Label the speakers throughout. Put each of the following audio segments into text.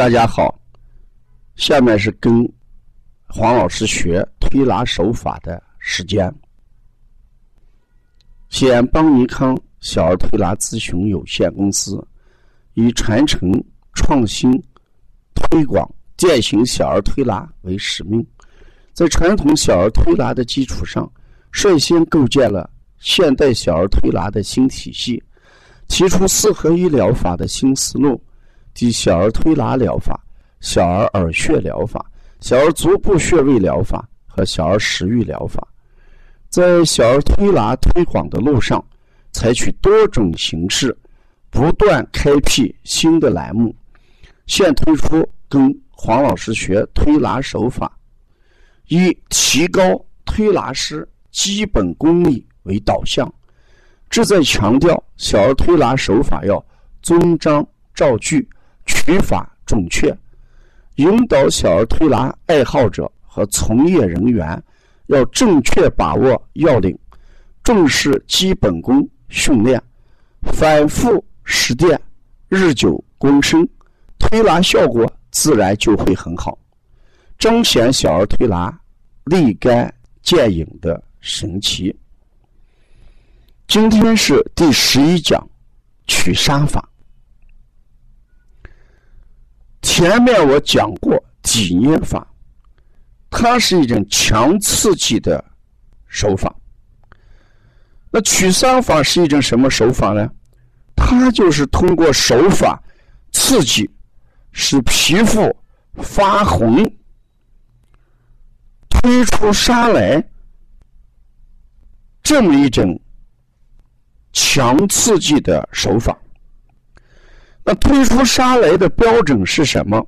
Speaker 1: 大家好，下面是跟黄老师学推拿手法的时间。西安邦尼康小儿推拿咨询有限公司以传承、创新、推广践行小儿推拿为使命，在传统小儿推拿的基础上，率先构建了现代小儿推拿的新体系，提出四合一疗法的新思路。及小儿推拿疗法、小儿耳穴疗法、小儿足部穴位疗法和小儿食欲疗法，在小儿推拿推广的路上，采取多种形式，不断开辟新的栏目。现推出跟黄老师学推拿手法，以提高推拿师基本功力为导向，旨在强调小儿推拿手法要遵章照据。取法准确，引导小儿推拿爱好者和从业人员要正确把握要领，重视基本功训练，反复实践，日久功深，推拿效果自然就会很好，彰显小儿推拿立竿见影的神奇。今天是第十一讲，取沙法。前面我讲过挤捏法，它是一种强刺激的手法。那取伤法是一种什么手法呢？它就是通过手法刺激，使皮肤发红，推出沙来，这么一种强刺激的手法。那推出沙来的标准是什么？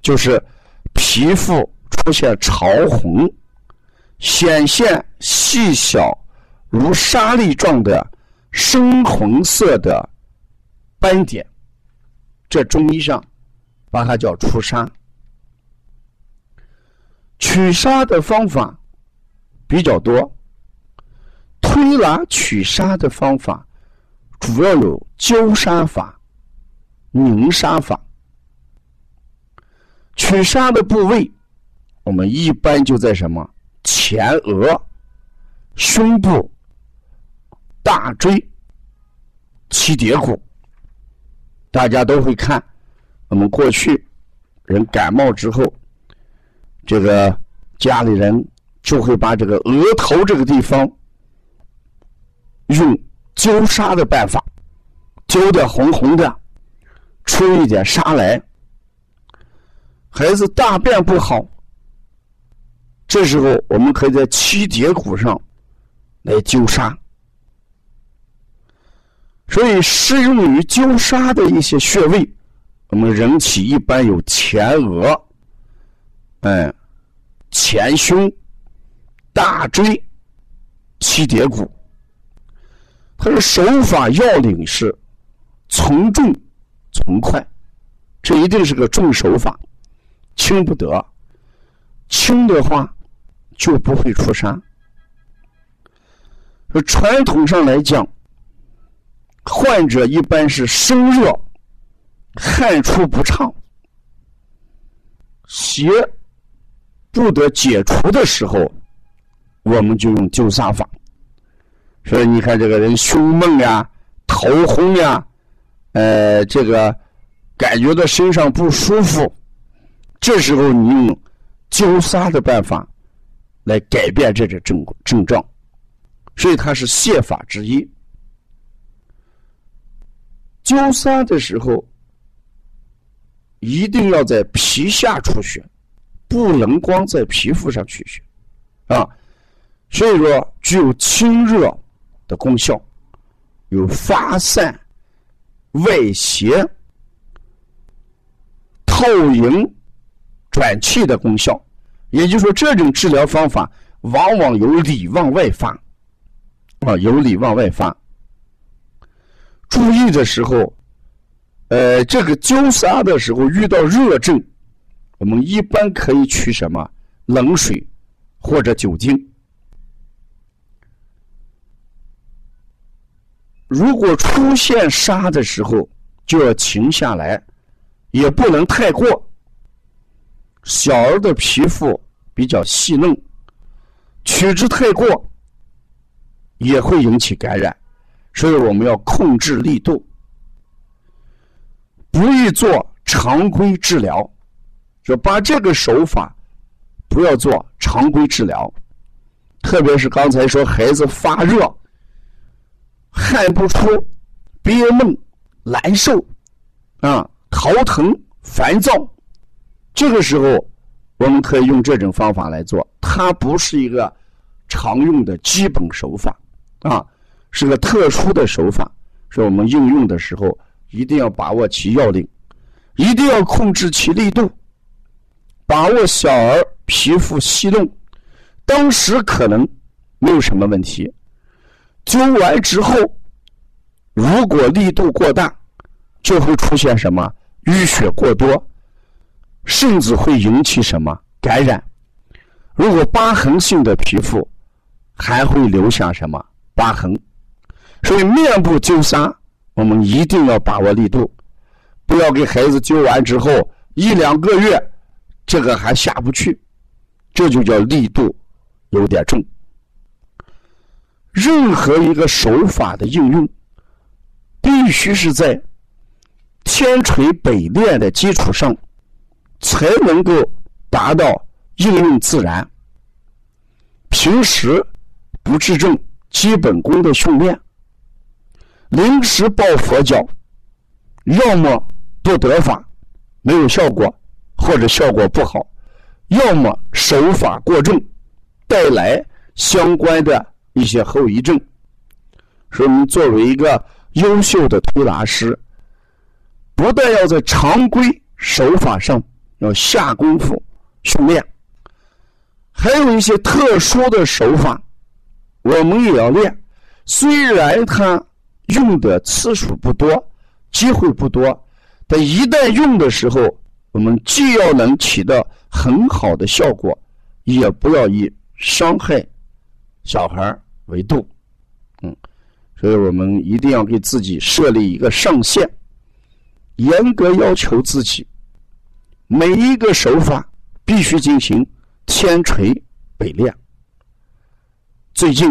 Speaker 1: 就是皮肤出现潮红，显现细小如沙粒状的深红色的斑点。这中医上把它叫出沙。取沙的方法比较多，推拿取沙的方法主要有灸沙法。凝沙法，取沙的部位，我们一般就在什么前额、胸部、大椎、七节骨。大家都会看，我们过去人感冒之后，这个家里人就会把这个额头这个地方用灸沙的办法灸的红红的。出一点沙来，孩子大便不好，这时候我们可以在七节骨上来灸沙。所以适用于灸沙的一些穴位，我们人体一般有前额、嗯前胸、大椎、七节骨。它的手法要领是从重。从快，这一定是个重手法，轻不得。轻的话就不会出痧。传统上来讲，患者一般是生热、汗出不畅、邪不得解除的时候，我们就用灸痧法。所以你看，这个人胸闷呀、头昏呀。呃，这个感觉到身上不舒服，这时候你用灸痧的办法来改变这个症症状，所以它是泻法之一。灸痧的时候一定要在皮下出血，不能光在皮肤上取血啊。所以说，具有清热的功效，有发散。外邪、透营、转气的功效，也就是说，这种治疗方法往往由里往外发，啊，由里往外发。注意的时候，呃，这个灸痧的时候遇到热症，我们一般可以取什么冷水或者酒精。如果出现沙的时候，就要停下来，也不能太过。小儿的皮肤比较细嫩，取之太过也会引起感染，所以我们要控制力度，不宜做常规治疗，就把这个手法不要做常规治疗，特别是刚才说孩子发热、汗不出、憋闷、难受啊、头疼、烦躁。这个时候，我们可以用这种方法来做，它不是一个常用的基本手法啊，是个特殊的手法，是我们应用的时候一定要把握其要领，一定要控制其力度，把握小儿皮肤细嫩，当时可能没有什么问题，灸完之后，如果力度过大，就会出现什么淤血过多。甚至会引起什么感染？如果疤痕性的皮肤，还会留下什么疤痕？所以面部灸痧，我们一定要把握力度，不要给孩子灸完之后一两个月，这个还下不去，这就叫力度有点重。任何一个手法的应用，必须是在天锤北练的基础上。才能够达到应用自然。平时不治症基本功的训练，临时抱佛脚，要么不得法，没有效果，或者效果不好；要么手法过重，带来相关的一些后遗症。说明作为一个优秀的推拿师，不但要在常规手法上。要下功夫训练，还有一些特殊的手法，我们也要练。虽然它用的次数不多，机会不多，但一旦用的时候，我们既要能起到很好的效果，也不要以伤害小孩维度。嗯，所以我们一定要给自己设立一个上限，严格要求自己。每一个手法必须进行千锤百炼。最近，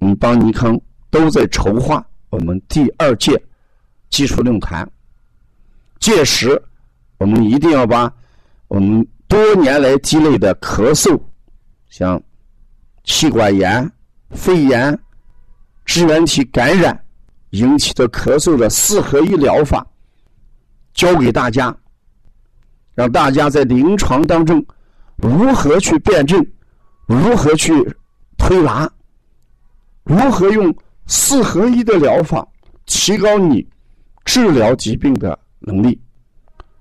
Speaker 1: 我们邦尼康都在筹划我们第二届技术论坛。届时，我们一定要把我们多年来积累的咳嗽、像气管炎、肺炎、支原体感染引起的咳嗽的四合一疗法教给大家。让大家在临床当中如何去辩证，如何去推拿，如何用四合一的疗法提高你治疗疾病的能力。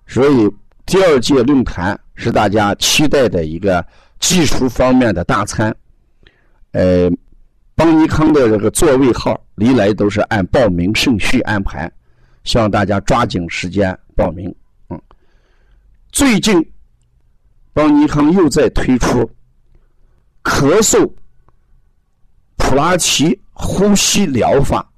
Speaker 1: 所以，第二届论坛是大家期待的一个技术方面的大餐。呃，邦尼康的这个座位号历来都是按报名顺序安排，希望大家抓紧时间报名。嗯最近，邦尼康又在推出咳嗽普拉提呼吸疗法，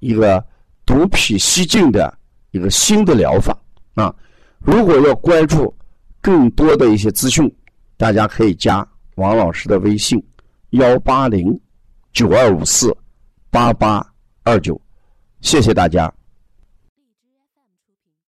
Speaker 1: 一个毒脾息静的一个新的疗法啊！如果要关注更多的一些资讯，大家可以加王老师的微信：幺八零九二五四八八二九。谢谢大家。